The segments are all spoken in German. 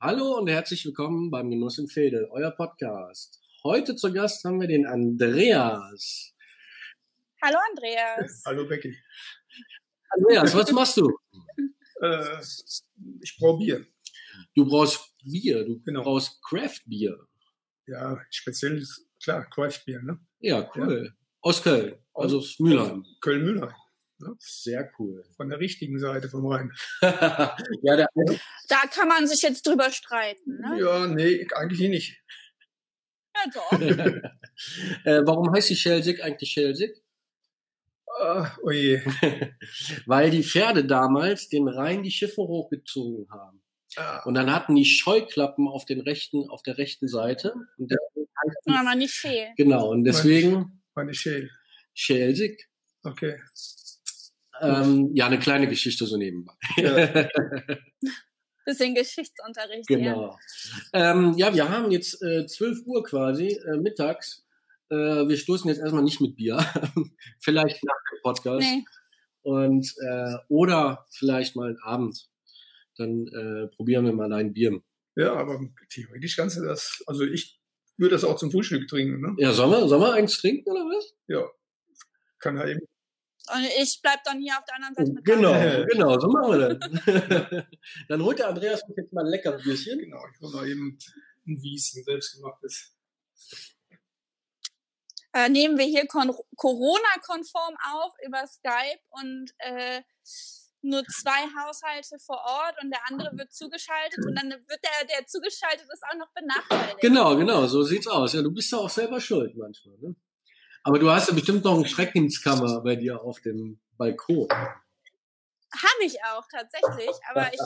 Hallo und herzlich willkommen beim Genuss im Fädel, euer Podcast. Heute zu Gast haben wir den Andreas. Hallo Andreas. Hallo Becky. Andreas, was machst du? Äh, ich brauche Bier. Du brauchst Bier, du Genau. brauchst Craft Bier. Ja, speziell ist klar, Craft-Bier, ne? Ja, cool. Aus Köln, also aus Mülheim. Köln-Mühlheim. Sehr cool. Von der richtigen Seite vom Rhein. ja, der, Da kann man sich jetzt drüber streiten, ne? Ja, nee, eigentlich nicht. Ja, doch. äh, warum heißt die Schelsig eigentlich Schelsig? Ah, oh je. Weil die Pferde damals den Rhein die Schiffe hochgezogen haben. Ah, Und dann hatten die Scheuklappen auf den rechten, auf der rechten Seite. Und deswegen heißt die- Aber nicht viel. genau, und deswegen meine Schäl. Schelsig. Okay. Ähm, ja, eine kleine Geschichte so nebenbei. Ja. Bisschen Geschichtsunterricht. Genau. Ähm, ja, wir haben jetzt äh, 12 Uhr quasi, äh, mittags. Äh, wir stoßen jetzt erstmal nicht mit Bier. vielleicht nach dem Podcast. Nee. Und, äh, oder vielleicht mal einen Abend. Dann äh, probieren wir mal ein Bier. ja, aber theoretisch kannst du das, also ich würde das auch zum Frühstück trinken, ne? Ja, sollen wir, sollen wir eins trinken oder was? Ja. Kann er eben. Und ich bleib dann hier auf der anderen Seite mit Genau, Ja. genau, so machen wir das. dann holt der Andreas uns jetzt mal ein leckeres Bierchen. Genau, ich hole mal eben ein Wies, ein selbstgemachtes. äh, nehmen wir hier kon- Corona-konform auf über Skype und äh, nur zwei Haushalte vor Ort und der andere wird zugeschaltet und dann wird der, der zugeschaltet ist, auch noch benachteiligt. Genau, genau, so sieht's aus. Ja, du bist ja auch selber schuld manchmal. Ne? Aber du hast ja bestimmt noch einen Schreckenskammer bei dir auf dem Balkon. Habe ich auch tatsächlich, aber ich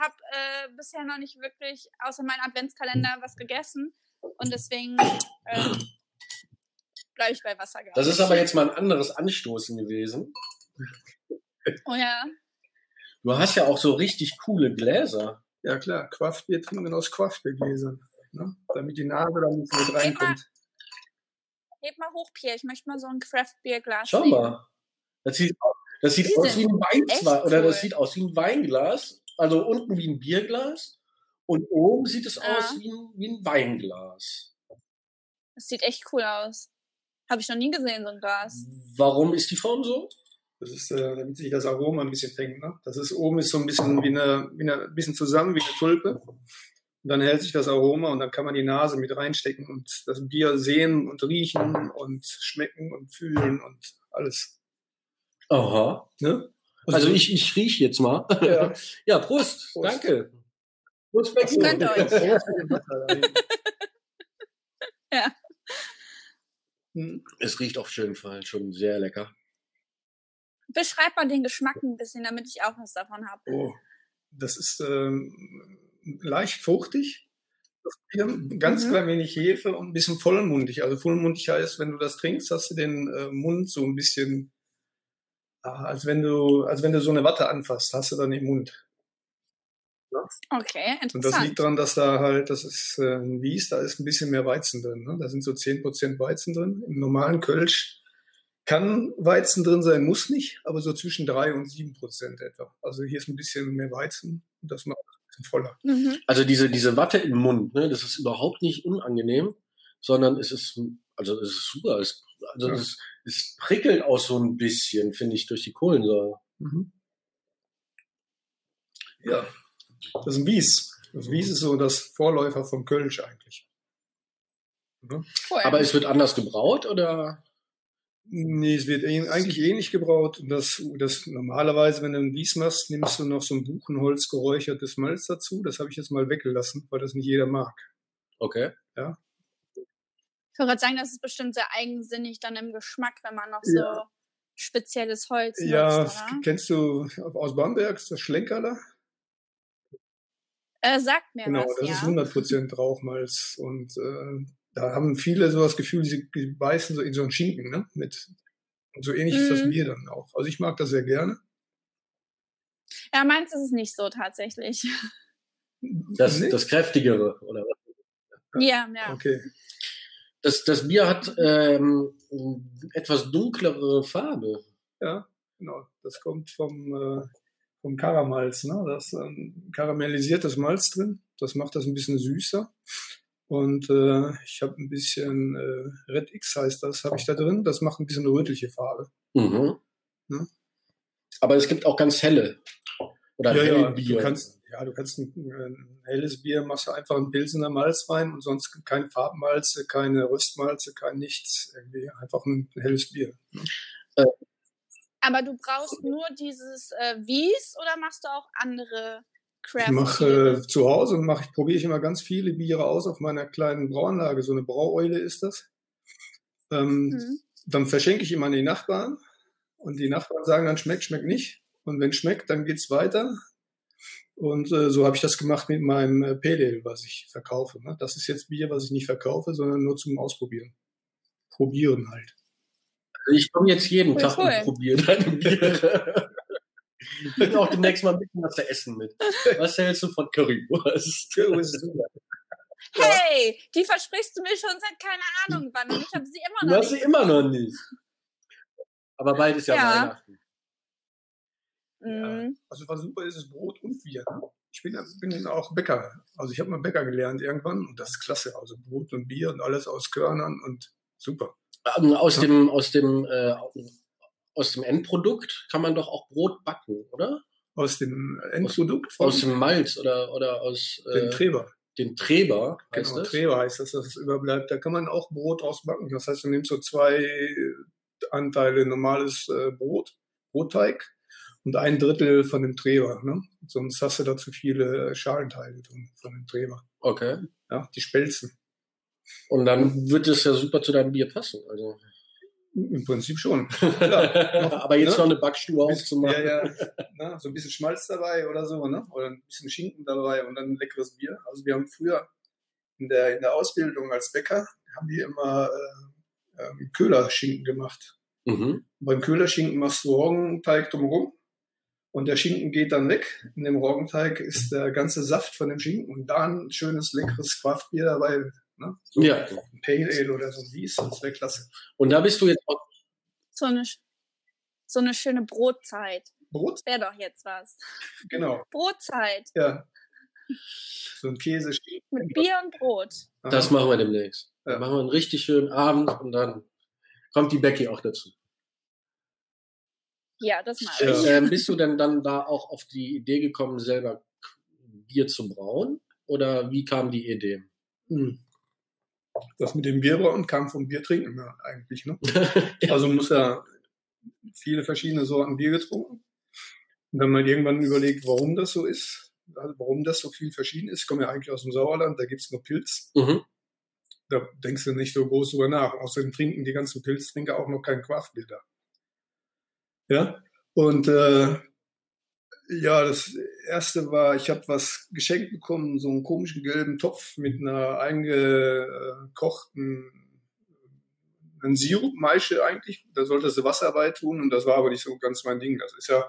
habe äh, bisher noch nicht wirklich außer meinem Adventskalender was gegessen und deswegen ähm, bleibe ich bei Wasser. Das ist aber jetzt mal ein anderes Anstoßen gewesen. Oh ja. Du hast ja auch so richtig coole Gläser. Ja klar, Quaffbier trinken aus Quaffbiergläsern. Ne? Damit die Nase da nicht mit reinkommt. Heb mal hoch, Pierre. Ich möchte mal so ein Craft-Bier-Glas Schau nehmen. mal. Das sieht, das sieht Die aus wie ein Weinglas. Oder das cool. sieht aus wie ein Weinglas. Also unten wie ein Bierglas. Und oben sieht es Ja. aus wie ein, wie ein Weinglas. Das sieht echt cool aus. Habe ich noch nie gesehen, so ein Glas. Warum ist die Form so? Das ist, äh, damit sich das Aroma ein bisschen fängt. Ne? Das ist oben ist so ein bisschen wie eine, wie eine, ein bisschen zusammen wie eine Tulpe. Und dann hält sich das Aroma und dann kann man die Nase mit reinstecken und das Bier sehen und riechen und schmecken und fühlen und alles. Aha. Ne? Also ich, ich riech jetzt mal. Ja. Ja, Prost. Prost. Danke. Prost, Becky. Gönnt euch. Hm. Es riecht auf jeden Fall schon sehr lecker. Beschreib mal den Geschmack ein bisschen, damit ich auch was davon habe. Oh, das ist ähm, leicht fruchtig. Ganz Mhm. klein wenig Hefe und ein bisschen vollmundig. Also vollmundig heißt, wenn du das trinkst, hast du den äh, Mund so ein bisschen, ah, als wenn du, als wenn du so eine Watte anfasst, hast du dann im Mund. Okay, Und das interessant. liegt daran, dass da halt, das ist äh, ein Wies, da ist ein bisschen mehr Weizen drin. Ne? Da sind so 10% Weizen drin. Im normalen Kölsch kann Weizen drin sein, muss nicht, aber so zwischen 3 und 7% etwa. Also hier ist ein bisschen mehr Weizen und das macht voller. Mhm. Also diese, diese Watte im Mund, ne, das ist überhaupt nicht unangenehm, sondern es ist, also es ist super. Es, also Ja. es, es prickelt auch so ein bisschen, finde ich, durch die Kohlensäure. Mhm. Ja, das ist ein Wies. Das Wies ist so das Vorläufer vom Kölsch eigentlich. Mhm. Aber es wird anders gebraut oder? Nee, es wird eh- eigentlich ähnlich gebraut. Und das, das normalerweise, wenn du ein Wies machst, nimmst du noch so ein Buchenholz geräuchertes Malz dazu. Das habe ich jetzt mal weggelassen, weil das nicht jeder mag. Okay. ich wollte gerade sagen, das ist bestimmt sehr eigensinnig dann im Geschmack, wenn man noch Ja. so spezielles Holz Ja, nutzt, oder? kennst du aus Bamberg das Schlenkerler? Äh, sagt mir Genau, was, das ja. ist 100% Rauchmalz. Und äh, da haben viele so das Gefühl, sie sie beißen so in so einen Schinken, ne? Mit, und so ähnlich ist das Mhm. Bier dann auch. Also ich mag das sehr gerne. ja, meins ist es nicht so tatsächlich. Das, das kräftigere, oder was? ja, ja. Okay. Das, das Bier hat ähm, etwas dunklere Farbe. Ja, genau. Das kommt vom, äh, vom Karamalz, ne? Da ist ähm, karamellisiertes Malz drin. Das macht das ein bisschen süßer. Und äh, ich habe ein bisschen äh, Red X heißt das, habe ich da drin. Das macht ein bisschen rötliche Farbe. Mhm. Ne? Aber es gibt auch ganz helle. Oder ja, helle ja, Bier. du kannst, ja, du kannst ein, ein helles Bier, machst du einfach einen Pilsener Malz rein und sonst keine Farbmalze, keine Röstmalze, kein nichts. Irgendwie einfach ein helles Bier. Ne? Aber du brauchst nur dieses äh, Wies oder machst du auch andere Craft? Ich mache äh, zu Hause mache ich probiere ich immer ganz viele Biere aus auf meiner kleinen Brauanlage. So eine Braueule ist das. Ähm, Mhm. Dann verschenke ich immer an die Nachbarn und die Nachbarn sagen dann schmeckt, schmeckt nicht. Und wenn schmeckt, dann geht's weiter. Und äh, so habe ich das gemacht mit meinem äh, Ale, was ich verkaufe. Ne? Das ist jetzt Bier, was ich nicht verkaufe, sondern nur zum Ausprobieren. Probieren halt. Ich komme jetzt jeden Cool, Tag cool. und probiere deine Biere. Ich bringe auch demnächst mal ein bisschen was zu essen mit. Was hältst du von Currywurst? Ja, ist super. Hey, die versprichst du mir schon seit keine Ahnung wann und ich habe sie immer Du noch hast sie nicht. immer noch nicht. Aber bald ist ja, Ja. Weihnachten. Mhm. Also was super ist, ist Brot und Bier. Ich bin, bin auch Bäcker. Also ich habe mal Bäcker gelernt irgendwann und das ist klasse. Also Brot und Bier und alles aus Körnern und super. Ähm, Aus dem, aus dem, äh, aus dem Endprodukt kann man doch auch Brot backen, oder? Aus dem Endprodukt von Aus dem Malz oder, oder aus dem äh, Treber. dem Treber, heißt Genau, das? Treber heißt das, dass es überbleibt. Da kann man auch Brot ausbacken. Das heißt, du nimmst so zwei Anteile normales äh, Brot, Brotteig und ein Drittel von dem Treber. Ne? Sonst hast du da zu viele Schalenteile drin von dem Treber. Okay. Ja, die Spelzen. Und dann wird es ja super zu deinem Bier passen. Also. Im Prinzip schon. Klar. Aber jetzt Ne? noch eine Backstube aufzumachen. Ja, ja. Na, so ein bisschen Schmalz dabei oder so, ne? Oder ein bisschen Schinken dabei und dann ein leckeres Bier. Also wir haben früher in der, in der Ausbildung als Bäcker, haben wir immer äh, ähm, Köhlerschinken gemacht. Mhm. Beim Köhlerschinken machst du Roggenteig drumherum und der Schinken geht dann weg. In dem Roggenteig ist der ganze Saft von dem Schinken und da ein schönes, leckeres Craftbier dabei. Ne? So Ja. ein Pale Ale oder so ein Wies, das wäre klasse. Und da bist du jetzt auch. So eine, so eine schöne Brotzeit. Brot, Wäre doch jetzt was. genau. Brotzeit Ja. So ein Käse. mit Bier und Brot. Das machen wir demnächst. Ja. Dann machen wir einen richtig schönen Abend und dann kommt die Becky auch dazu. Ja, das mache Ja. ich. Ähm, bist du denn dann da auch auf die Idee gekommen, selber Bier zu brauen? Oder wie kam die Idee? Hm. Das mit dem Bierbrauen kam vom Biertrinken ja, eigentlich. Ne? Also muss ja viele verschiedene Sorten Bier getrunken. Und dann mal irgendwann überlegt, warum das so ist, also warum das so viel verschieden ist. Ich komme ja eigentlich aus dem Sauerland, da gibt's nur Pilz. Mhm. Da denkst du nicht so groß drüber nach. Außerdem trinken die ganzen Pilztrinker auch noch kein Craftbier da. Ja, und äh, ja, das erste war, ich habe was geschenkt bekommen, so einen komischen gelben Topf mit einer eingekochten einen Sirup, Maische eigentlich. Da solltest du Wasser bei tun und das war aber nicht so ganz mein Ding. Das ist ja,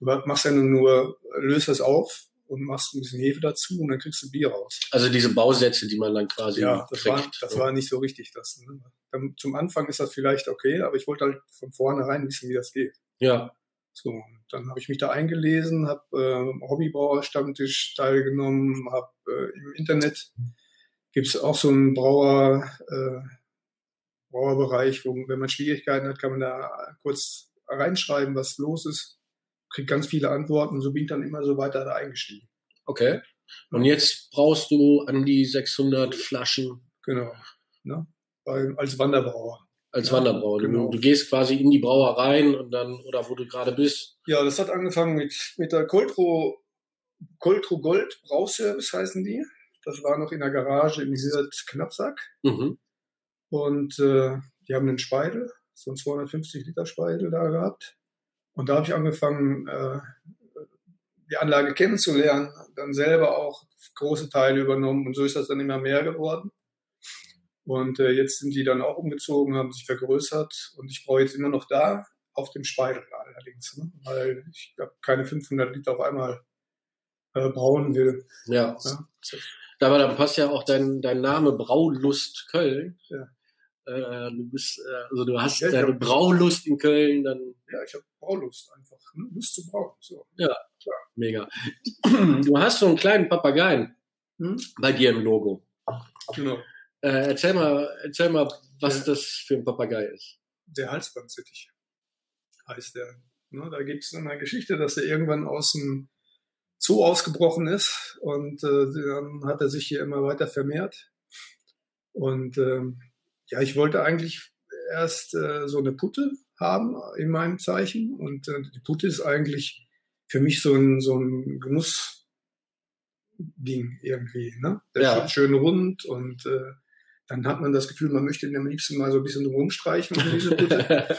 du machst ja nur, löst das auf und machst ein bisschen Hefe dazu und dann kriegst du Bier raus. Also diese Bausätze, die man dann quasi Ja, das, war, kriegt. das war nicht so richtig. Das, ne? Dann, zum Anfang ist das vielleicht okay, aber ich wollte halt von vornherein wissen, wie das geht. ja. So, dann habe ich mich da eingelesen, habe äh, Hobbybrauer-Stammtisch teilgenommen, habe äh, im Internet gibt's auch so einen Brauer, äh, Brauerbereich, wo, wenn man Schwierigkeiten hat, kann man da kurz reinschreiben, was los ist, kriegt ganz viele Antworten. So bin ich dann immer so weiter da eingestiegen. Okay. Und jetzt brauchst du an die 600 Flaschen Genau. Ne? Bei, als Wanderbrauer. Als Ja, Wanderbrauer. Du, genau. du gehst quasi in die Brauereien und dann, oder wo du gerade bist. Ja, das hat angefangen mit, mit der Coltro, Coltro Gold Brauservice heißen die. Das war noch in der Garage im Hirt Knappsack. Mhm. Und äh, die haben einen Speidel, so einen 250 Liter Speidel da gehabt. Und da habe ich angefangen, äh, die Anlage kennenzulernen, dann selber auch große Teile übernommen und so ist das dann immer mehr geworden. Und äh, jetzt sind die dann auch umgezogen, haben sich vergrößert und ich brauche jetzt immer noch da auf dem Speidel allerdings, ne? weil ich glaube keine 500 Liter auf einmal äh, brauen will. Ja. Ja. Aber dann passt ja auch dein, dein Name Braulust Köln. Ja. Äh, du bist, äh, also du hast Ja, deine hab- Braulust in Köln, dann Ja, ich habe Braulust einfach, ne? Lust zu brauen. So. mega. Du hast so einen kleinen Papageien. Hm? bei dir im Logo. Genau. Äh, erzähl mal, erzähl mal, was Ja. das für ein Papagei ist. Der Halsbandsittich heißt der. Ne, da gibt es eine Geschichte, dass er irgendwann aus dem Zoo ausgebrochen ist und äh, dann hat er sich hier immer weiter vermehrt. Und ähm, ja, ich wollte eigentlich erst äh, so eine Putte haben in meinem Zeichen und äh, die Putte ist eigentlich für mich so ein, so ein Genussding irgendwie. Ne? Der Ja. ist schön rund und äh, dann hat man das Gefühl, man möchte ihn am liebsten mal so ein bisschen rumstreichen um.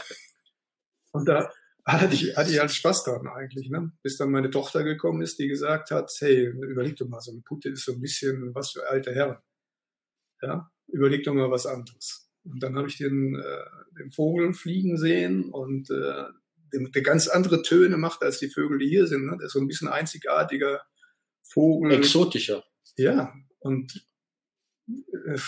Und da hatte ich, hatte ich halt Spaß dran eigentlich, ne? Bis dann meine Tochter gekommen ist, die gesagt hat, hey, überleg doch mal, so eine Putte ist so ein bisschen was für alte Herren. Ja, überleg doch mal was anderes. Und dann habe ich den, äh, den Vogel fliegen sehen und äh, der, der ganz andere Töne macht als die Vögel, die hier sind. Ne? Der ist so ein bisschen einzigartiger Vogel. Exotischer. ja, und äh,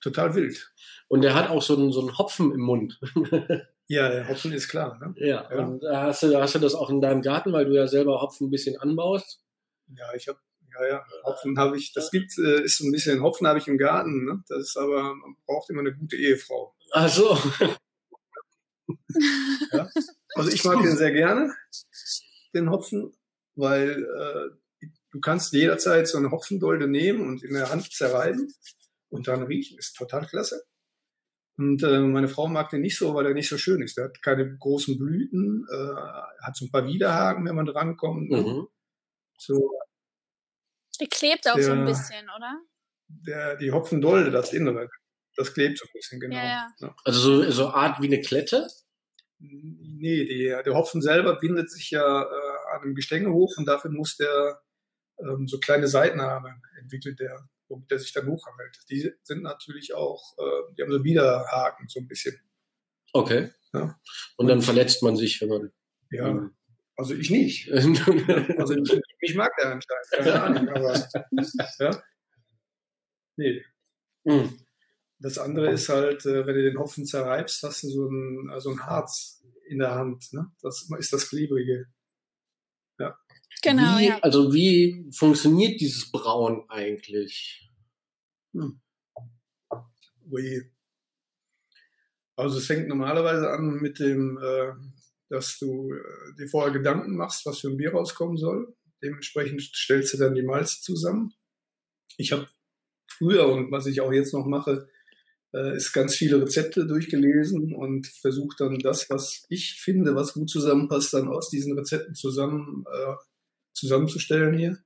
total wild. Und der hat auch so einen, so einen Hopfen im Mund. Ja, der Hopfen ist klar. Ne? ja. Ja. Und hast du, hast du das auch in deinem Garten, weil du ja selber Hopfen ein bisschen anbaust? Ja, ich habe, ja, ja, Hopfen habe ich, das gibt, äh, ist so ein bisschen, Hopfen habe ich im Garten, ne? Das ist aber, man braucht immer eine gute Ehefrau. Ach so. Also ich mag den sehr gerne, den Hopfen, weil äh, du kannst jederzeit so eine Hopfendolde nehmen und in der Hand zerreiben und dann riechen, ist total klasse. Und äh, meine Frau mag den nicht so, weil er nicht so schön ist. Der hat keine großen Blüten, äh, hat so ein paar Widerhaken, wenn man drankommt. ne? Mhm. So, Die klebt auch so ein Der- bisschen, oder? der, die Hopfendolde, das Innere, das klebt so ein bisschen, genau. Ja, Ja. Also so, so Art wie eine Klette? Nee, die, der Hopfen selber bindet sich ja äh, an einem Gestänge hoch und dafür muss der ähm, so kleine Seitenarme entwickelt, der, womit der sich dann hochhangelt. Die sind natürlich auch, äh, die haben so Widerhaken so ein bisschen. Okay. Ja. Und dann verletzt man sich, wenn man. Ja, also ich nicht. Also ich, ich mag der anscheinend, keine Ahnung, aber ja. Nee. Mhm. Das andere ist halt, äh, wenn du den Hopfen zerreibst, hast du so ein, also ein Harz in der Hand. Ne? Das ist das Klebrige. Genau, wie, ja. Also wie funktioniert dieses Brauen eigentlich? Ui. Also es fängt normalerweise an mit dem, äh, dass du äh, dir vorher Gedanken machst, was für ein Bier rauskommen soll. Dementsprechend stellst du dann die Malze zusammen. Ich habe früher und was ich auch jetzt noch mache, äh, ist ganz viele Rezepte durchgelesen und versuche dann das, was ich finde, was gut zusammenpasst, dann aus diesen Rezepten zusammen äh, zusammenzustellen hier.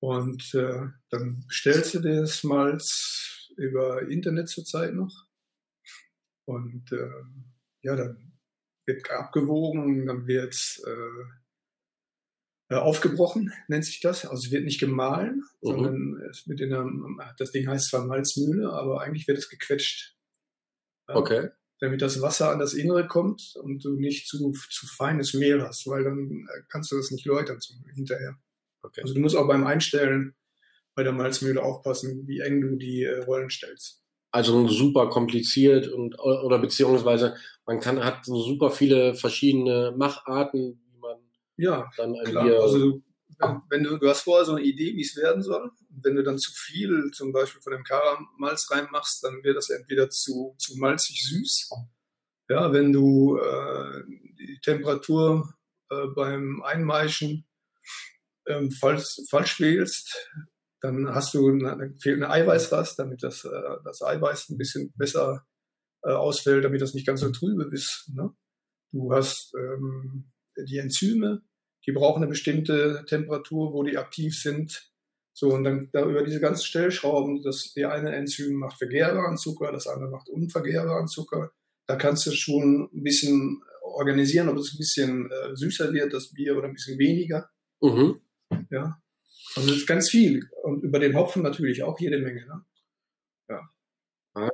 Und äh, dann bestellst du das Malz über Internet zurzeit noch. Und äh, ja, dann wird abgewogen, dann wird äh, äh, aufgebrochen, nennt sich das. Also es wird nicht gemahlen, Mhm. sondern es wird in einem, das Ding heißt zwar Malzmühle, aber eigentlich wird es gequetscht. Okay. Damit das Wasser an das Innere kommt und du nicht zu, zu feines Mehl hast, weil dann äh, kannst du das nicht läutern zum, hinterher. Okay. Also du musst auch beim Einstellen bei der Malzmühle aufpassen, wie eng du die äh, Rollen stellst. Also super kompliziert und oder beziehungsweise man kann hat so super viele verschiedene Macharten, wie man Ja, dann ein klar. Bier. Also du, wenn, du, du hast vorher so eine Idee, wie es werden soll. Wenn du dann zu viel zum Beispiel von dem Karamalz reinmachst, dann wird das entweder zu, zu malzig süß. Ja, wenn du äh, die Temperatur äh, beim Einmeischen ähm, falsch, falsch wählst, dann hast du eine, eine Eiweißrast, damit das, äh, das Eiweiß ein bisschen besser äh, ausfällt, damit das nicht ganz so trübe ist. Ne? Du hast ähm, die Enzyme, die brauchen eine bestimmte Temperatur, wo die aktiv sind. So, und dann da über diese ganzen Stellschrauben, das die eine Enzym macht vergehrbaren Zucker, das andere macht unvergehrbaren Zucker. Da kannst du schon ein bisschen organisieren, ob es ein bisschen äh, süßer wird, das Bier, oder ein bisschen weniger. mhm. Ja. Also das ist ganz viel. Und über den Hopfen natürlich auch jede Menge. Ne? Und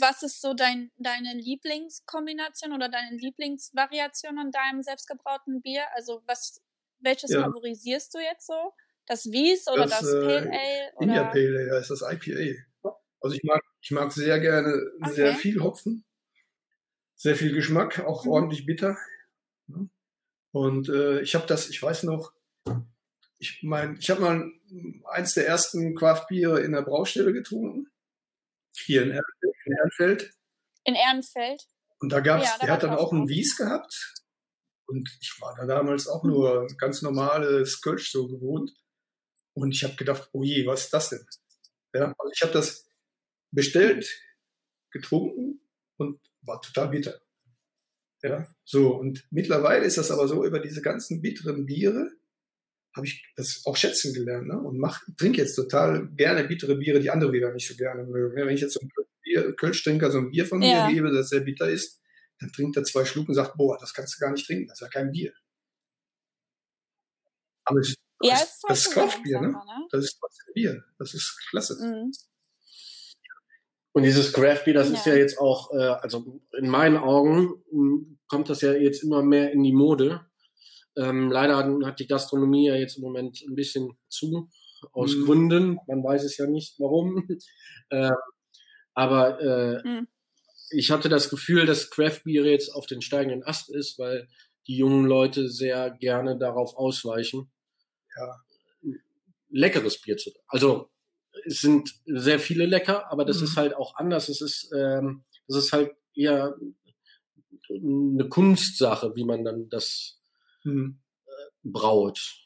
was ist so dein, deine Lieblingskombination oder deine Lieblingsvariation an deinem selbstgebrauten Bier? Also was, welches Ja. favorisierst du jetzt so? Das Wies oder das, Das, äh, Pale Ale? Oder? India Pale Ale ist das IPA. Also ich mag, ich mag sehr gerne sehr Okay. viel Hopfen, sehr viel Geschmack, auch Mhm. ordentlich bitter. Und äh, ich habe das, ich weiß noch, ich meine, ich habe mal eins der ersten Craft-Biere in der Braustelle getrunken. Hier in Ehrenfeld. In Ehrenfeld. Und da gab's, ja, da der hat dann auch einen Wies gehabt. Und ich war da damals auch nur ganz normales Kölsch so gewohnt. Und ich habe gedacht, oh je, was ist das denn? Ja, also ich habe das bestellt, getrunken und war total bitter. Ja, so. Und mittlerweile ist das aber so, über diese ganzen bitteren Biere habe ich das auch schätzen gelernt, ne? Und mach, trinke jetzt total gerne bittere Biere, die andere wieder nicht so gerne mögen. Ne? Wenn ich jetzt so ein Bier, Kölsch-Trinker so ein Bier von ja. mir gebe, das sehr bitter ist, dann trinkt er zwei Schluck und sagt, boah, das kannst du gar nicht trinken, das ist ja kein Bier. Aber das, ja, das, ist, das ist Kraftbier, ne? ne? Das ist trotzdem Bier. Das ist klasse. Mhm. Und dieses Craft Beer, das ja. ist ja jetzt auch, äh, also in meinen Augen hm, kommt das ja jetzt immer mehr in die Mode. Ähm, leider hat die Gastronomie ja jetzt im Moment ein bisschen zu, aus mhm. Gründen. Man weiß es ja nicht, warum. äh, aber äh, mhm. ich hatte das Gefühl, dass Craft Beer jetzt auf den steigenden Ast ist, weil die jungen Leute sehr gerne darauf ausweichen. Ja. Leckeres Bier zu. Also es sind sehr viele lecker, aber das mhm. ist halt auch anders. Es ist, ähm, das ist halt eher eine Kunstsache, wie man dann das äh, braut.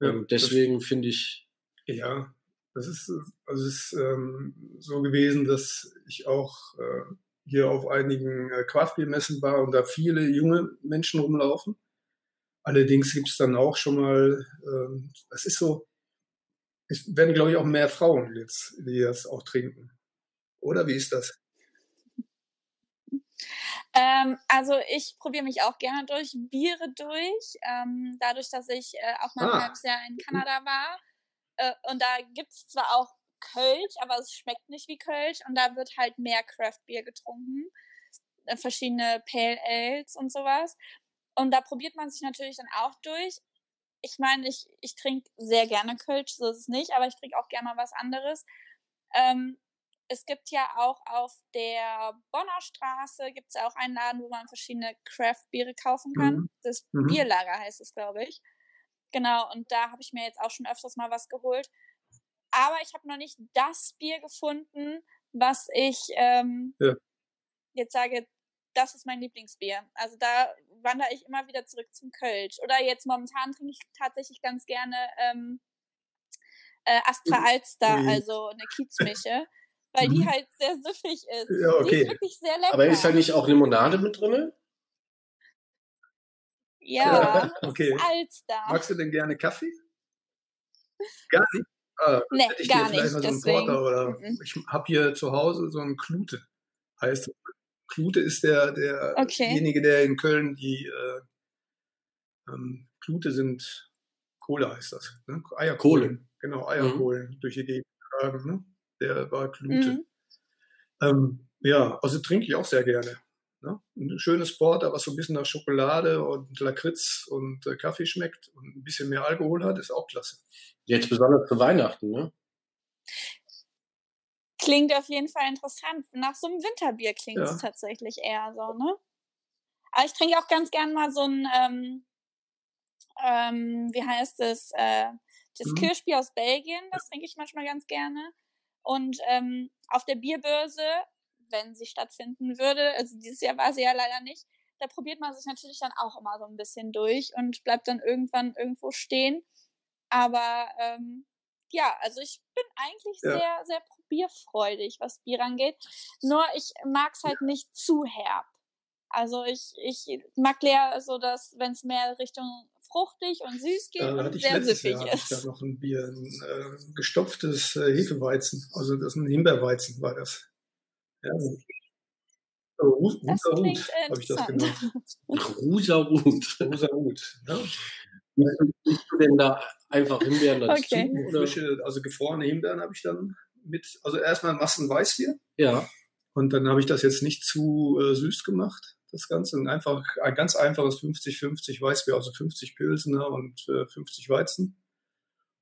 Ja, ähm, deswegen finde ich. Ja, das ist, also es ist ähm, so gewesen, dass ich auch äh, hier auf einigen äh, Craftbeer-Messen war und da viele junge Menschen rumlaufen. Allerdings gibt es dann auch schon mal, ähm, das ist so, es werden, glaube ich, auch mehr Frauen jetzt, die das auch trinken. Oder wie ist das? Ähm, also ich probiere mich auch gerne durch Biere durch. Ähm, dadurch, dass ich äh, auch mal ah. ein halbes Jahr in Kanada war. Äh, und da gibt es zwar auch Kölsch, aber es schmeckt nicht wie Kölsch. Und da wird halt mehr Craft Beer getrunken. Äh, verschiedene Pale Ales und sowas. Und da probiert man sich natürlich dann auch durch ich meine, ich, ich trinke sehr gerne Kölsch, so ist es nicht, aber ich trinke auch gerne mal was anderes. Ähm, es gibt ja auch auf der Bonner Straße gibt es ja auch einen Laden, wo man verschiedene Craft-Biere kaufen kann. Mhm. Das mhm. Bierlager heißt es, glaube ich. Genau, und da habe ich mir jetzt auch schon öfters mal was geholt. Aber ich habe noch nicht das Bier gefunden, was ich ähm, ja. jetzt sage, das ist mein Lieblingsbier. Also da wandere ich immer wieder zurück zum Kölsch. Oder jetzt momentan trinke ich tatsächlich ganz gerne ähm, äh, Astra Alster, mhm. also eine Kiezmische, weil die mhm. halt sehr süffig ist. Ja, okay. Die ist wirklich sehr lecker. Aber ist da nicht auch Limonade mit drin? Ja, okay. Alster. Magst du denn gerne Kaffee? Gar nicht? Ah, nee, ich gar nicht. Mal so einen Porter oder mhm. ich habe hier zu Hause so einen Klute, heißt Klute ist der, derjenige, okay. der in Köln die äh, ähm, Klute sind Kohle heißt das. Ne? Eierkohlen. Genau, Eierkohlen mhm. durch die Gegend tragen. Ne? Der war Klute. Mhm. Ähm, ja, also trinke ich auch sehr gerne. Ne? Ein schönes Porter, was so ein bisschen nach Schokolade und Lakritz und äh, Kaffee schmeckt und ein bisschen mehr Alkohol hat, ist auch klasse. Jetzt besonders zu Weihnachten, ne? Klingt auf jeden Fall interessant. Nach so einem Winterbier klingt es ja. tatsächlich eher so, ne? Aber ich trinke auch ganz gern mal so ein, ähm, ähm, wie heißt es, äh, das mhm. Kirschbier aus Belgien, das trinke ich manchmal ganz gerne. Und ähm, auf der Bierbörse, wenn sie stattfinden würde, also dieses Jahr war sie ja leider nicht, da probiert man sich natürlich dann auch immer so ein bisschen durch und bleibt dann irgendwann irgendwo stehen. Aber ähm, ja, also ich bin eigentlich ja. sehr, sehr probierfreudig, was Bier angeht. Nur ich mag es halt nicht zu herb. Also ich, ich mag leer so, dass, wenn es mehr Richtung fruchtig und süß geht äh, und sehr süffig Jahr ist. Ich da noch ein Bier, ein äh, gestopftes äh, Hefeweizen, also das ist ein Himbeerweizen war das. Ja. Oh, Rus das Rut, habe ich das genannt. Rusa Rut. Rusa Rut, ja. Du denn da einfach Himbeeren dazu? Okay. Frische, also gefrorene Himbeeren habe ich dann mit, also erstmal Massen Weißbier. Ja. Und dann habe ich das jetzt nicht zu äh, süß gemacht, das Ganze. Und einfach ein ganz einfaches 50-50 Weißbier, also 50 Pilsener und äh, 50 Weizen.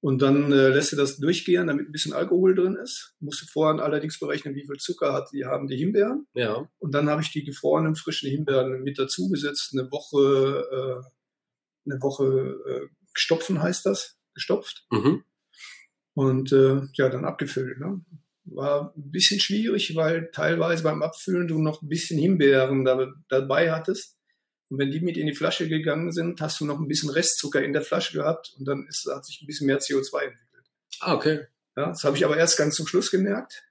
Und dann äh, lässt du das durchgehen, damit ein bisschen Alkohol drin ist. Musst du vorher allerdings berechnen, wie viel Zucker hat die haben die Himbeeren. Ja. Und dann habe ich die gefrorenen frischen Himbeeren mit dazu gesetzt, eine Woche, äh, eine Woche äh, stopfen heißt das gestopft Mhm. und äh, ja, dann abgefüllt. Ne? War ein bisschen schwierig, weil teilweise beim Abfüllen du noch ein bisschen Himbeeren da, dabei hattest. Und wenn die mit in die Flasche gegangen sind, hast du noch ein bisschen Restzucker in der Flasche gehabt und dann ist, hat sich ein bisschen mehr CO2 entwickelt. Ah, okay. Ja, das habe ich aber erst ganz zum Schluss gemerkt,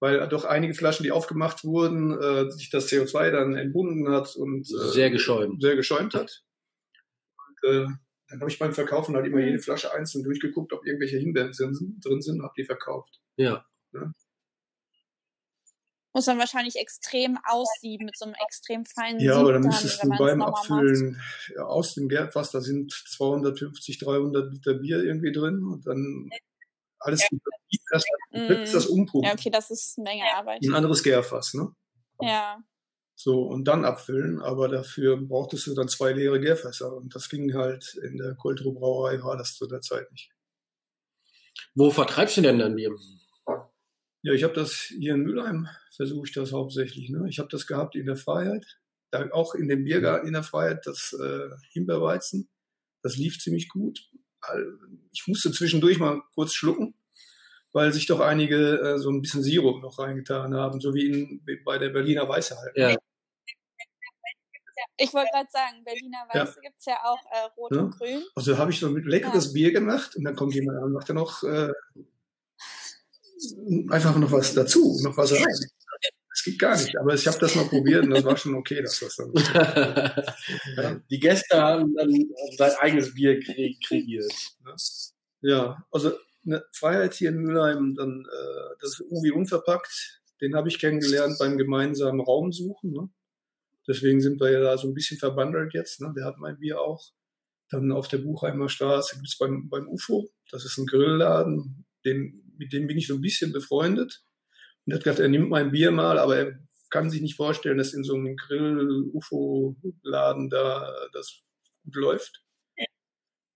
weil doch einige Flaschen, die aufgemacht wurden, äh, sich das CO2 dann entbunden hat und äh, Sehr geschäumt. sehr geschäumt hat. Und, äh, dann habe ich beim Verkaufen halt immer jede Flasche einzeln durchgeguckt, ob irgendwelche Himbeeren drin sind, habe die verkauft. Ja. Muss man wahrscheinlich extrem aussieben mit so einem extrem feinen Ja, aber dann müsstest du beim macht. Abfüllen ja, aus dem Gärfass, da sind 250, 300 Liter Bier irgendwie drin und dann alles erst Mm. das, das Umpumpen. Ja, okay, das ist eine Menge Arbeit. Ein anderes Gärfass, ne? Ja. So, und dann abfüllen, aber dafür brauchtest du dann zwei leere Gärfässer. Und das ging halt in der Kultro Brauerei, war das zu der Zeit nicht. Wo vertreibst du denn dein Bier? Ja, ich habe das hier in Mülheim, versuche ich das hauptsächlich. Ne? Ich habe das gehabt in der Freiheit, da auch in dem Biergarten in der Freiheit, das äh, Himbeerweizen. Das lief ziemlich gut. Ich musste zwischendurch mal kurz schlucken, weil sich doch einige äh, so ein bisschen Sirup noch reingetan haben, so wie, in, wie bei der Berliner Weiße halt. Ja. Ich wollte gerade sagen, Berliner Ja. Weiße gibt's ja auch äh, rot Ja. und grün. Also habe ich so ein leckeres Bier gemacht und dann kommt jemand und macht da noch äh, einfach noch was dazu, noch was rein. Das geht gar nicht, aber ich habe das mal probiert und das war schon okay, dass das dann. Ja. Die Gäste haben dann sein eigenes Bier kre kreiert. Ja, also eine Freiheit hier in Mülheim, dann äh, das ist irgendwie unverpackt. Den habe ich kennengelernt beim gemeinsamen Raumsuchen. Ne? Deswegen sind wir ja da so ein bisschen verbandelt jetzt. Ne? Der hat mein Bier auch. Dann auf der Buchheimer Straße gibt's beim, beim UFO. Das ist ein Grillladen. Den, mit dem bin ich so ein bisschen befreundet. Und er hat gesagt, er nimmt mein Bier mal, aber er kann sich nicht vorstellen, dass in so einem Grill-UFO-Laden da das gut läuft.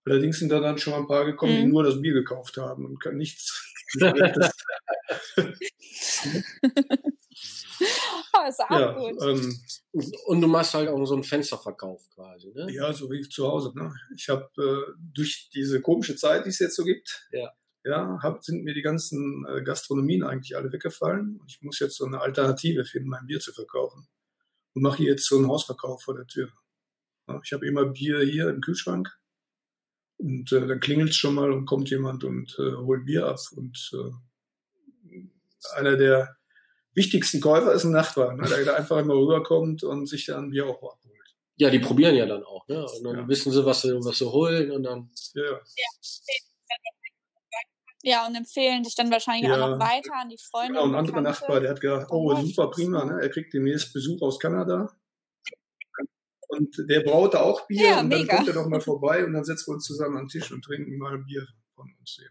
Allerdings sind da dann schon ein paar gekommen, die Mhm. nur das Bier gekauft haben und kann nichts. Oh, ist auch ja, gut. ähm, Und du machst halt auch so einen Fensterverkauf quasi, ne? ja, so wie zu Hause. Ne? Ich habe äh, durch diese komische Zeit, die es jetzt so gibt, Ja. Ja, hab, sind mir die ganzen äh, Gastronomien eigentlich alle weggefallen. Und ich muss jetzt so eine Alternative finden, mein Bier zu verkaufen. Und mache hier jetzt so einen Hausverkauf vor der Tür. Ja, ich habe immer Bier hier im Kühlschrank. Und äh, dann klingelt schon mal und kommt jemand und äh, holt Bier ab. Und äh, einer der wichtigsten Käufer ist ein Nachbar, ne, der da einfach immer rüberkommt und sich dann Bier auch abholt. Ja, die probieren ja dann auch, ne? Und dann Ja. wissen sie, was sie, was sie holen und dann. Ja, ja. Ja, und empfehlen dich dann wahrscheinlich Ja. auch noch weiter an die Freunde. Genau, ein und anderer. Nachbar, der hat gedacht, oh, Oh, super prima, ne? er kriegt demnächst Besuch aus Kanada. Und der braute auch Bier Ja, und dann mega. kommt er doch mal vorbei und dann setzen wir uns zusammen am Tisch und trinken mal ein Bier von uns hier.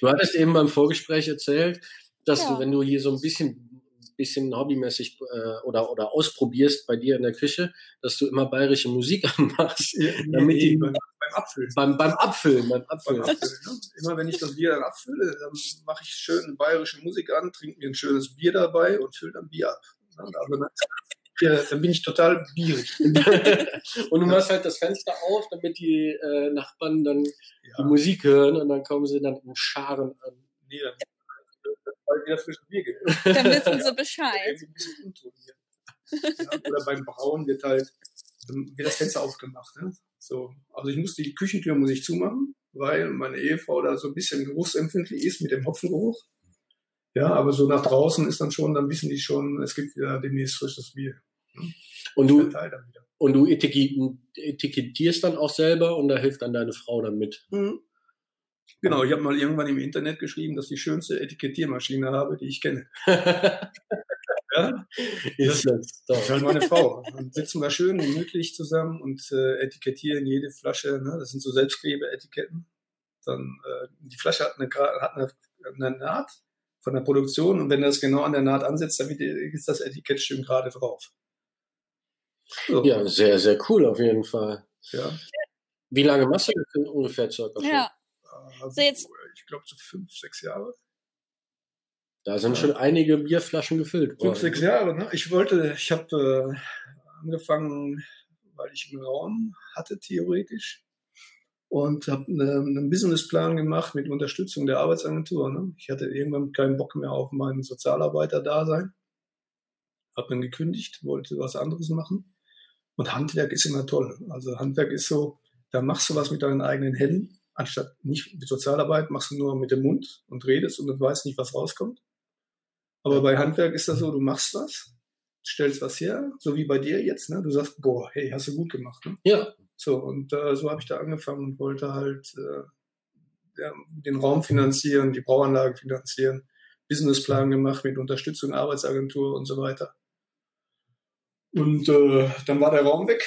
Du hattest eben beim Vorgespräch erzählt, dass Ja. du, wenn du hier so ein bisschen bisschen hobbymäßig äh, oder oder ausprobierst bei dir in der Küche, dass du immer bayerische Musik anmachst. Damit die- beim, Abfüllen. Beim, beim Abfüllen, beim Beim Abfüllen. Abfüllen ne? Immer wenn ich das Bier dann abfülle, dann mache ich schön bayerische Musik an, trinke mir ein schönes Bier dabei und fülle dann Bier ab. Also dann, ja, dann bin ich total bierig. und du machst halt das Fenster auf, damit die äh, Nachbarn dann die Ja, Musik hören und dann kommen sie dann in Scharen an. nee, dann, weil wieder frisches Bier geht. Dann wissen sie Bescheid. Ja, oder beim Brauen wird halt wird das Fenster aufgemacht. Ne? So, also ich muss die Küchentür muss ich zumachen, weil meine Ehefrau da so ein bisschen geruchsempfindlich ist mit dem Hopfengeruch. Ja, aber so nach draußen ist dann schon, dann wissen die schon, es gibt wieder demnächst frisches Bier. Und du, und du etikett- etikettierst dann auch selber und da hilft dann deine Frau dann mit. Genau, ich habe mal irgendwann im Internet geschrieben, dass ich die schönste Etikettiermaschine habe, die ich kenne. Ja, Ist das Das ist halt doch. meine Frau. Dann sitzen wir schön gemütlich zusammen und äh, etikettieren jede Flasche. Ne? Das sind so Selbstklebeetiketten. Dann äh, die Flasche hat eine, hat eine, eine Naht von der Produktion und wenn das genau an der Naht ansetzt, dann ist das Etikett schön gerade drauf. So, Ja, sehr, sehr cool auf jeden Fall. ja. Wie lange machst du das denn ungefähr circa? Ja. Äh, So jetzt- ich glaube so fünf, sechs Jahre. Da sind schon einige Bierflaschen gefüllt. Fünf, sechs Jahre, ne? Ich wollte, ich habe äh, angefangen, weil ich einen Raum hatte, theoretisch. und habe einen Businessplan gemacht mit Unterstützung der Arbeitsagentur. Ne? Ich hatte irgendwann keinen Bock mehr auf meinen Sozialarbeiter-Dasein. Habe dann gekündigt, wollte was anderes machen. Und Handwerk ist immer toll. Also Handwerk ist so, da machst du was mit deinen eigenen Händen, anstatt nicht mit Sozialarbeit, machst du nur mit dem Mund und redest und du weißt nicht, was rauskommt. Aber bei Handwerk ist das so, du machst was, stellst was her, so wie bei dir jetzt, ne? Du sagst, boah, hey, hast du gut gemacht, ne? Ja. So, und äh, so habe ich da angefangen und wollte halt äh, ja, den Raum finanzieren, die Brauanlage finanzieren, Businessplan gemacht mit Unterstützung Arbeitsagentur und so weiter. Und äh, dann war der Raum weg.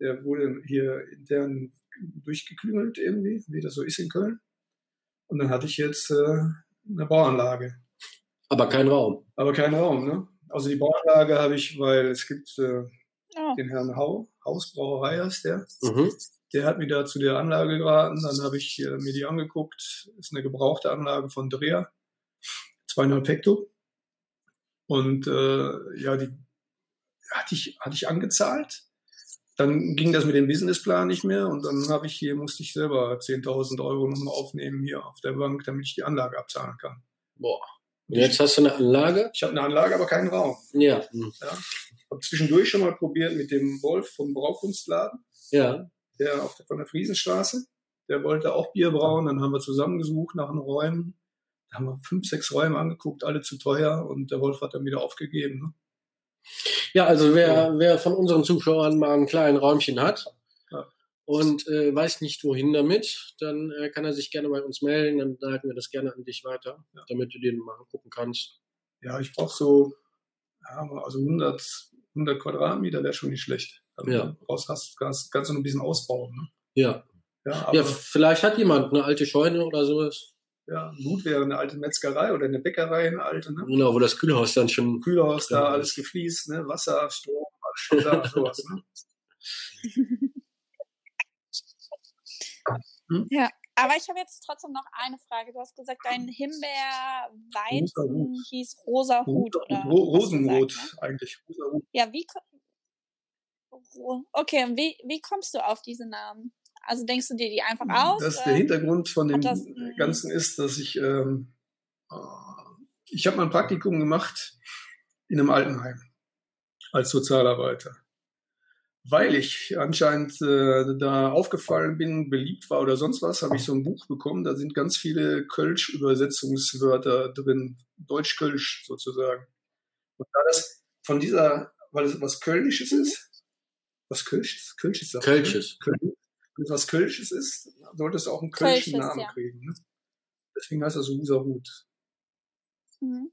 Der wurde hier intern durchgeklüngelt irgendwie, wie das so ist in Köln. Und dann hatte ich jetzt äh, eine Bauanlage. Aber kein Raum. Aber kein Raum, ne? Also die Bauanlage habe ich, weil es gibt äh, oh. den Herrn Hau, Hausbrauerei heißt der. Mhm. Der hat mich da zu der Anlage geraten. Dann habe ich äh, mir die angeguckt. Ist eine gebrauchte Anlage von Dreher. Zweieinhalb Hektar. Und äh, ja, die hatte ich, hatte ich angezahlt. Dann ging das mit dem Businessplan nicht mehr und dann habe ich hier, musste ich selber 10.000 Euro nochmal aufnehmen hier auf der Bank, damit ich die Anlage abzahlen kann. Boah. Jetzt hast du eine Anlage? Ich habe eine Anlage, aber keinen Raum. Ja. ja. Habe zwischendurch schon mal probiert mit dem Wolf vom Braukunstladen. Ja. Der auf der, von der Friesenstraße. Der wollte auch Bier brauen. Dann haben wir zusammengesucht nach den Räumen. Da haben wir fünf, sechs Räume angeguckt, alle zu teuer und der Wolf hat dann wieder aufgegeben. Ne? Ja, also wer, wer von unseren Zuschauern mal ein kleines Räumchen hat. Und äh, weiß nicht wohin damit, dann äh, kann er sich gerne bei uns melden, dann leiten wir das gerne an dich weiter, ja. damit du den mal angucken kannst. Ja, ich brauche so, ja, also 100, 100 Quadratmeter wäre schon nicht schlecht. Also ja. Raus hast, kannst, kannst du noch ein bisschen ausbauen. Ne? Ja. Ja, ja, vielleicht hat jemand eine alte Scheune oder sowas. Ja, gut wäre eine alte Metzgerei oder eine Bäckerei, eine alte. Ne? Genau, wo das Kühlhaus dann schon. Kühlhaus, da alles gefließt, ne? Wasser, Strom, alles schon da, sowas. Ne? Hm? Ja, aber ich habe jetzt trotzdem noch eine Frage. Du hast gesagt, dein Himbeerweizen hieß Rosa Hut, oder? Rosenrot gesagt, ne? eigentlich. Rosa Ja, wie. Okay, wie, wie kommst du auf diese Namen? Also denkst du dir die einfach aus? Das, der Hintergrund von dem das, Ganzen ist, dass ich, ähm, äh, ich habe mein Praktikum gemacht in einem Altenheim als Sozialarbeiter. Weil ich anscheinend äh, da aufgefallen bin, beliebt war oder sonst was, habe ich so ein Buch bekommen. Da sind ganz viele Kölsch-Übersetzungswörter drin, Deutsch-Kölsch sozusagen. Und da das von dieser, weil es was Kölnisches ist, was Kölsches? Kölsches. Kölsches. Kölsches wenn es was Kölsches ist, sollte es auch einen Kölschen Namen ja. kriegen. Ne? Deswegen heißt das Userhut. Mhm.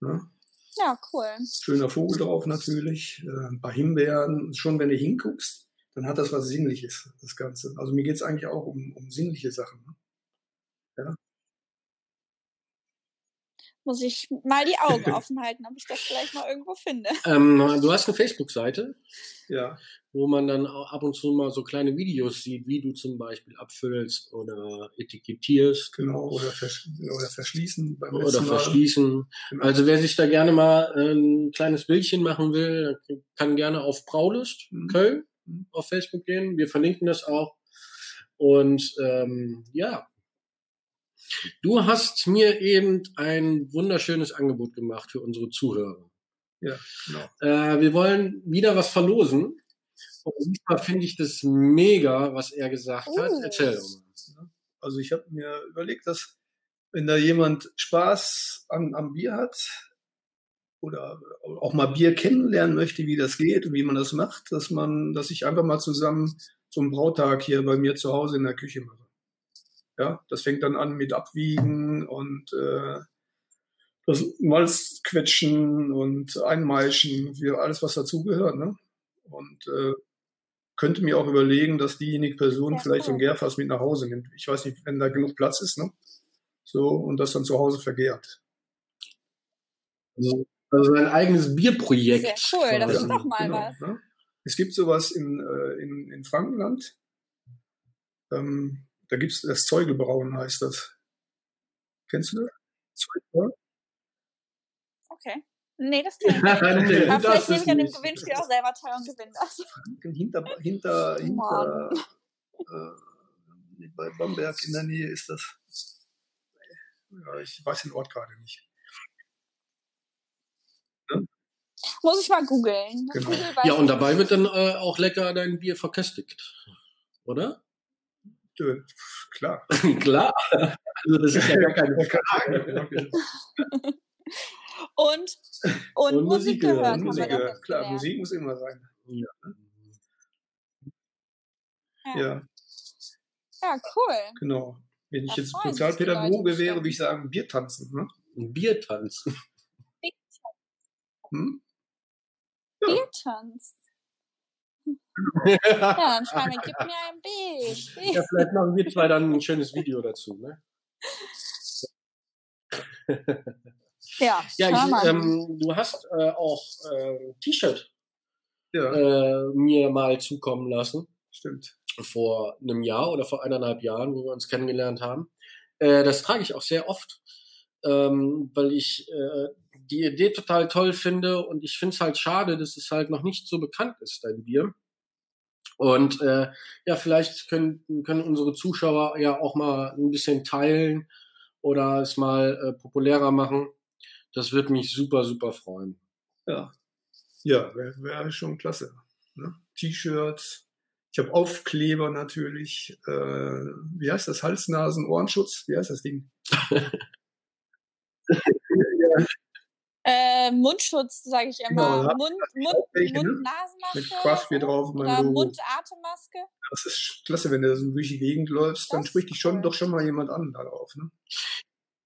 Ne? Ja, cool. Schöner Vogel drauf natürlich, äh, ein paar Himbeeren. Schon wenn du hinguckst, dann hat das was Sinnliches, das Ganze. Also mir geht es eigentlich auch um, um sinnliche Sachen. Ne? Ja muss ich mal die Augen offen halten, ob ich das vielleicht mal irgendwo finde. Ähm, du hast eine Facebook-Seite, ja. wo man dann ab und zu mal so kleine Videos sieht, wie du zum Beispiel abfüllst oder etikettierst. Genau, oder, vers oder verschließen. Beim oder verschließen. Genau. Also wer sich da gerne mal ein kleines Bildchen machen will, kann gerne auf Braulust mhm. Köln mhm. auf Facebook gehen. Wir verlinken das auch. Und ähm, ja, Du hast mir eben ein wunderschönes Angebot gemacht für unsere Zuhörer. Ja, genau. Äh, wir wollen wieder was verlosen. Und diesmal finde ich das mega, was er gesagt uh. hat. Oh. Erzähl doch mal. Also ich habe mir überlegt, dass wenn da jemand Spaß an, am Bier hat oder auch mal Bier kennenlernen möchte, wie das geht und wie man das macht, dass man, dass ich einfach mal zusammen so einen Brautag hier bei mir zu Hause in der Küche mache. Ja, das fängt dann an mit Abwiegen und äh, das Malzquetschen und Einmeischen, wie alles, was dazugehört. Ne? Und äh, könnte mir auch überlegen, dass diejenige Person ja, vielleicht so ein Gärfass mit nach Hause nimmt. Ich weiß nicht, wenn da genug Platz ist, ne? So, und das dann zu Hause vergehrt. Also, also ein eigenes Bierprojekt. Sehr cool, das ist doch mal genau, was. Ne? Es gibt sowas in, äh, in, in Frankenland. Ähm, da gibt's das Zeugelbrauen heißt das. Kennst du das? Zeugelbrauen? Okay. Nee, das kenne ich nicht. nee, Aber vielleicht nehme ich an dem Gewinnspiel auch selber teil und gewinne das. Franken hinter, hinter, hinter äh, bei Bamberg in der Nähe ist das. Ja, ich weiß den Ort gerade nicht. Muss ich mal googeln. Genau. Google Ja, und dabei wird dann äh, auch lecker dein Bier verköstigt. Oder? Ja, Klar. Klar. Also das ist ja gar keine Frage. Und, und, Und Musik Musik gehört, gehört, Musik, jetzt klar, gelernt. Musik muss immer sein. Ja. Ja. Ja, ja, cool. genau. Wenn ich Da jetzt Sozialpädagoge wäre, würde ich sagen, Bier tanzen. Ne? Ein Biertanz. Hm? Biertanz. Ja, dann schreiben wir, gib mir ein Bier. Ja, vielleicht machen wir zwei dann ein schönes Video dazu. Ne? Ja, Ja, ich, ähm, du hast äh, auch äh, ein T-Shirt Ja, äh, mir mal zukommen lassen stimmt. vor einem Jahr oder vor eineinhalb Jahren, wo wir uns kennengelernt haben. Äh, das trage ich auch sehr oft, ähm, weil ich äh, die Idee total toll finde und ich finde es halt schade, dass es halt noch nicht so bekannt ist, dein Bier. Und äh, ja, vielleicht können, können unsere Zuschauer ja auch mal ein bisschen teilen oder es mal äh, populärer machen. Das würde mich super, super freuen. Ja, ja wäre wär schon klasse. Ne? T-Shirts. Ich habe Aufkleber natürlich. Äh, wie heißt das? Hals-Nasen-Ohrenschutz? Wie heißt das Ding? Äh, Mundschutz, sage ich immer. Genau, Mund, Mund, welche, ne? Mund-Nasenmaske. Mit Craftbeer drauf Oder. Mund-Atemmaske. Das ist klasse, wenn du so durch die Gegend läufst, dann Das spricht dich schon cool. doch schon mal jemand an darauf. Ne?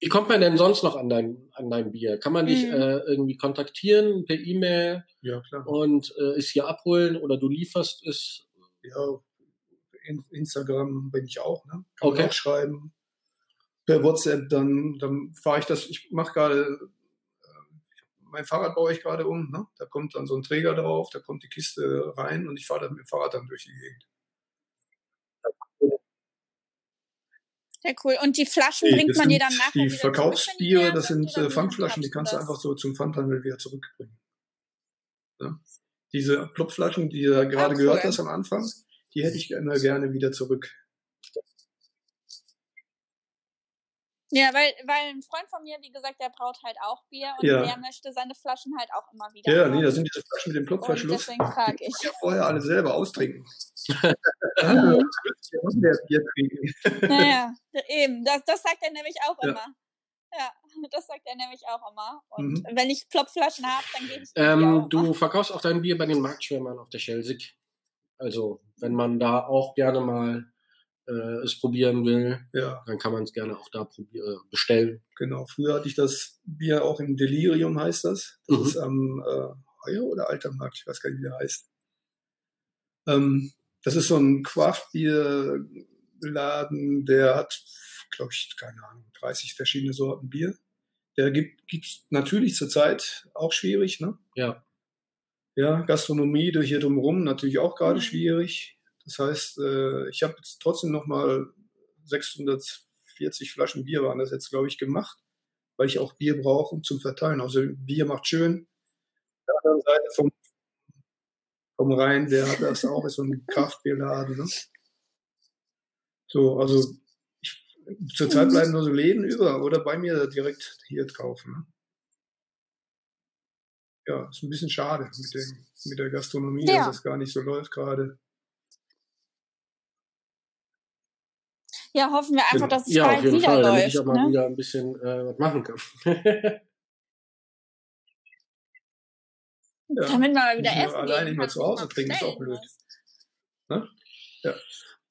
Wie kommt man denn sonst noch an dein, an dein Bier? Kann man dich Mhm. äh, irgendwie kontaktieren per E-Mail Ja, klar. und äh, es hier abholen oder du lieferst es? Ja, in, Instagram bin ich auch, ne? Kann Okay. man auch schreiben. Per WhatsApp, dann, dann fahre ich das, ich mache gerade, mein Fahrrad baue ich gerade um, ne? Da kommt dann so ein Träger drauf, da kommt die Kiste rein und ich fahre dann mit dem Fahrrad dann durch die Gegend. Ja, cool. Und die Flaschen Nee, bringt man dir dann nachher Die leer das sind äh, Pfandflaschen, die kannst du einfach so zum Pfandhandel wieder zurückbringen. Ja? Diese Plopflaschen, die du gerade Ah, gehört cool. hast am Anfang, die hätte ich immer gerne wieder zurück. Ja, weil, weil ein Freund von mir, wie gesagt, der braut halt auch Bier und Ja. der möchte seine Flaschen halt auch immer wieder Ja, nee, da sind diese Flaschen mit dem und Plopverschluss. deswegen frage ich. ja vorher alle selber austrinken. Mhm. Der muss mehr Bier trinken. Naja, eben. Das, das sagt er nämlich auch Ja. immer. Ja, das sagt er nämlich auch immer. Und Mhm. wenn ich Plopflaschen habe, dann gebe ich Ähm, du verkaufst auch dein Bier bei den Marktschwärmern auf der Schelsig. Also, wenn man da auch gerne mal äh, es probieren will, Ja, dann kann man es gerne auch da äh, bestellen. genau. Früher hatte ich das Bier auch im Delirium, heißt das. Das Mhm. ist am äh, Heuer oder Alter Markt, ich weiß gar nicht, wie der heißt. Ähm, das ist so ein Craft-Bier-Laden, der hat, glaube ich, keine Ahnung, 30 verschiedene Sorten Bier. Der gibt gibt's natürlich zurzeit auch schwierig, ne? Ja. Ja, Gastronomie durch hier drumherum natürlich auch gerade Mhm. schwierig. Das heißt, äh, ich habe jetzt trotzdem noch mal 640 Flaschen Bier waren das jetzt, glaube ich, gemacht, weil ich auch Bier brauche um zum Verteilen. Also Bier macht schön. Auf der anderen Seite vom, vom Rhein, der hat das auch, ist so ein Kraftbierladen. Ne? So, also ich, zurzeit Mhm. bleiben nur so Läden über oder bei mir direkt hier kaufen. Ne? Ja, ist ein bisschen schade mit, dem, mit der Gastronomie, Ja. dass es gar nicht so läuft gerade. Ja, hoffen wir einfach, dass es Ja, auf bald jeden wieder Fall, damit läuft. ich auch mal ne? wieder ein bisschen äh, was machen kann. Ja. Damit man mal wieder Nicht essen alleine immer kann, zu Hause mal trinken, ist auch blöd. muss.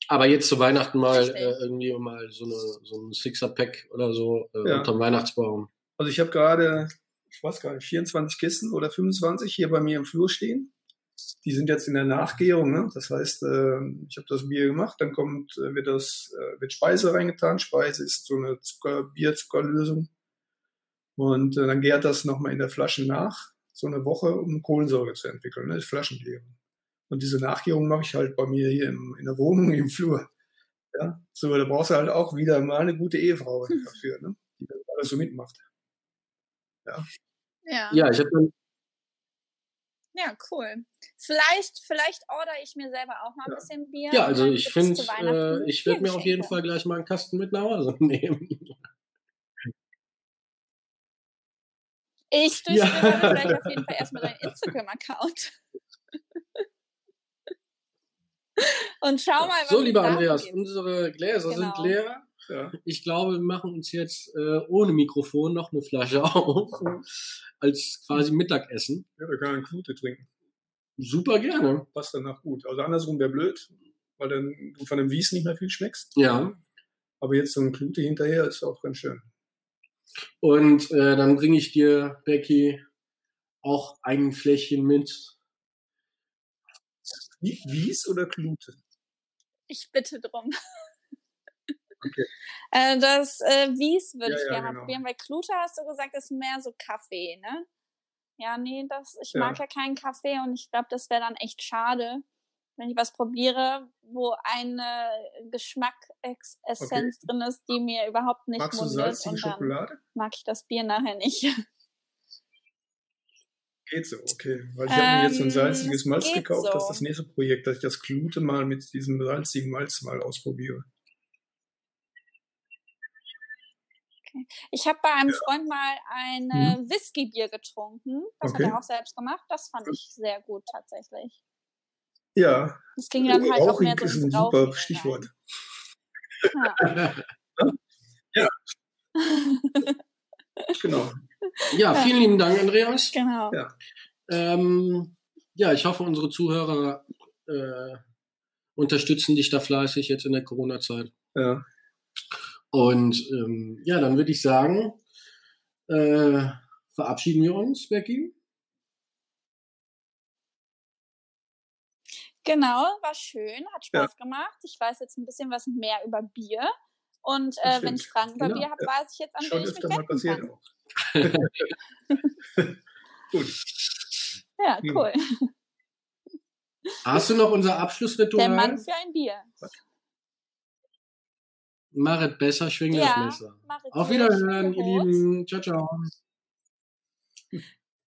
Aber jetzt zu Weihnachten mal äh, irgendwie mal so, eine, so ein Sixer-Pack oder so äh, Ja. unterm Weihnachtsbaum. Also ich habe gerade, ich weiß gar nicht, 24 Kisten oder 25 hier bei mir im Flur stehen. Die sind jetzt in der Nachgärung. Ne? Das heißt, äh, ich habe das Bier gemacht, dann kommt, äh, wird das, äh, wird Speise reingetan. Speise ist so eine Zucker, Bier-Zuckerlösung. Und äh, dann gärt das nochmal in der Flasche nach, so eine Woche, um Kohlensäure zu entwickeln, ne? Flaschengärung. Und diese Nachgärung mache ich halt bei mir hier im, in der Wohnung, im Flur. Ja, so, da brauchst du halt auch wieder mal eine gute Ehefrau dafür, ne? die das alles so mitmacht. Ja. Ja, ich habe Ja, cool. Vielleicht, vielleicht order ich mir selber auch mal ein Ja. bisschen Bier. Ja, also ich finde, äh, ich werde mir auf jeden. Fall gleich mal einen Kasten mit nach Hause nehmen. Ich Ja. durchstöbere dann gleich auf jeden Fall erstmal deinen Instagram-Account. Und schau mal, was So, lieber Andreas, unsere Gläser Genau. sind leer. Ja. Ich glaube, wir machen uns jetzt äh, ohne Mikrofon noch eine Flasche auf, als quasi Mittagessen. ja, wir können eine Klute trinken. Super gerne. Passt danach gut. Also andersrum wäre blöd, weil dann du von dem Wies nicht mehr viel schmeckst. Ja. Aber jetzt so eine Klute hinterher ist auch ganz schön. Und äh, dann bringe ich dir, Becky, auch ein Fläschchen mit. Wie- Wies oder Klute? Ich bitte drum. Okay. Äh, das äh, Wies würde Ja, ich ja, gerne genau. probieren, weil Klute hast du gesagt, ist mehr so Kaffee, ne? Ja, nee, das, ich Ja. mag ja keinen Kaffee und ich glaube, das wäre dann echt schade, wenn ich was probiere, wo eine Geschmacksessenz drin ist, die mir überhaupt nicht Magst du mundet salzige und dann Schokolade? mag ich das Bier nachher nicht. Geht so, okay. Weil ich habe mir jetzt so ein Ähm, salziges es Malz gekauft. Das ist so. das nächste Projekt, dass ich das Klute mal mit diesem salzigen Malz mal ausprobiere. Ich habe bei einem Freund mal ein äh, Whisky-Bier getrunken. Das Mhm. Okay. hat er auch selbst gemacht. Das fand ich sehr gut tatsächlich. Ja, Das ging dann halt auch mehr rauchig so ist ein super Rauchige Stichwort. rein. Genau. Ja, vielen lieben Dank, Andreas. Genau. Ja. Ähm, ja, ich hoffe, unsere Zuhörer äh, unterstützen dich da fleißig jetzt in der Corona-Zeit. Ja. Und ähm, ja, dann würde ich sagen, äh, verabschieden wir uns, Becky. Genau, war schön, hat Spaß gemacht. Ich weiß jetzt ein bisschen was mehr über Bier. Und äh, wenn ich Fragen über Genau, Bier habe, ja. weiß ich jetzt, an wen ich mich mal wenden passiert kann. auch. Gut. Ja, Hm. cool. Hast du noch unser Der Abschlussritual? Mann für ein Bier. Machet besser, schwingt das Ja, Messer. mach ich. Auf Wiederhören, ihr. Lieben. Ciao, ciao.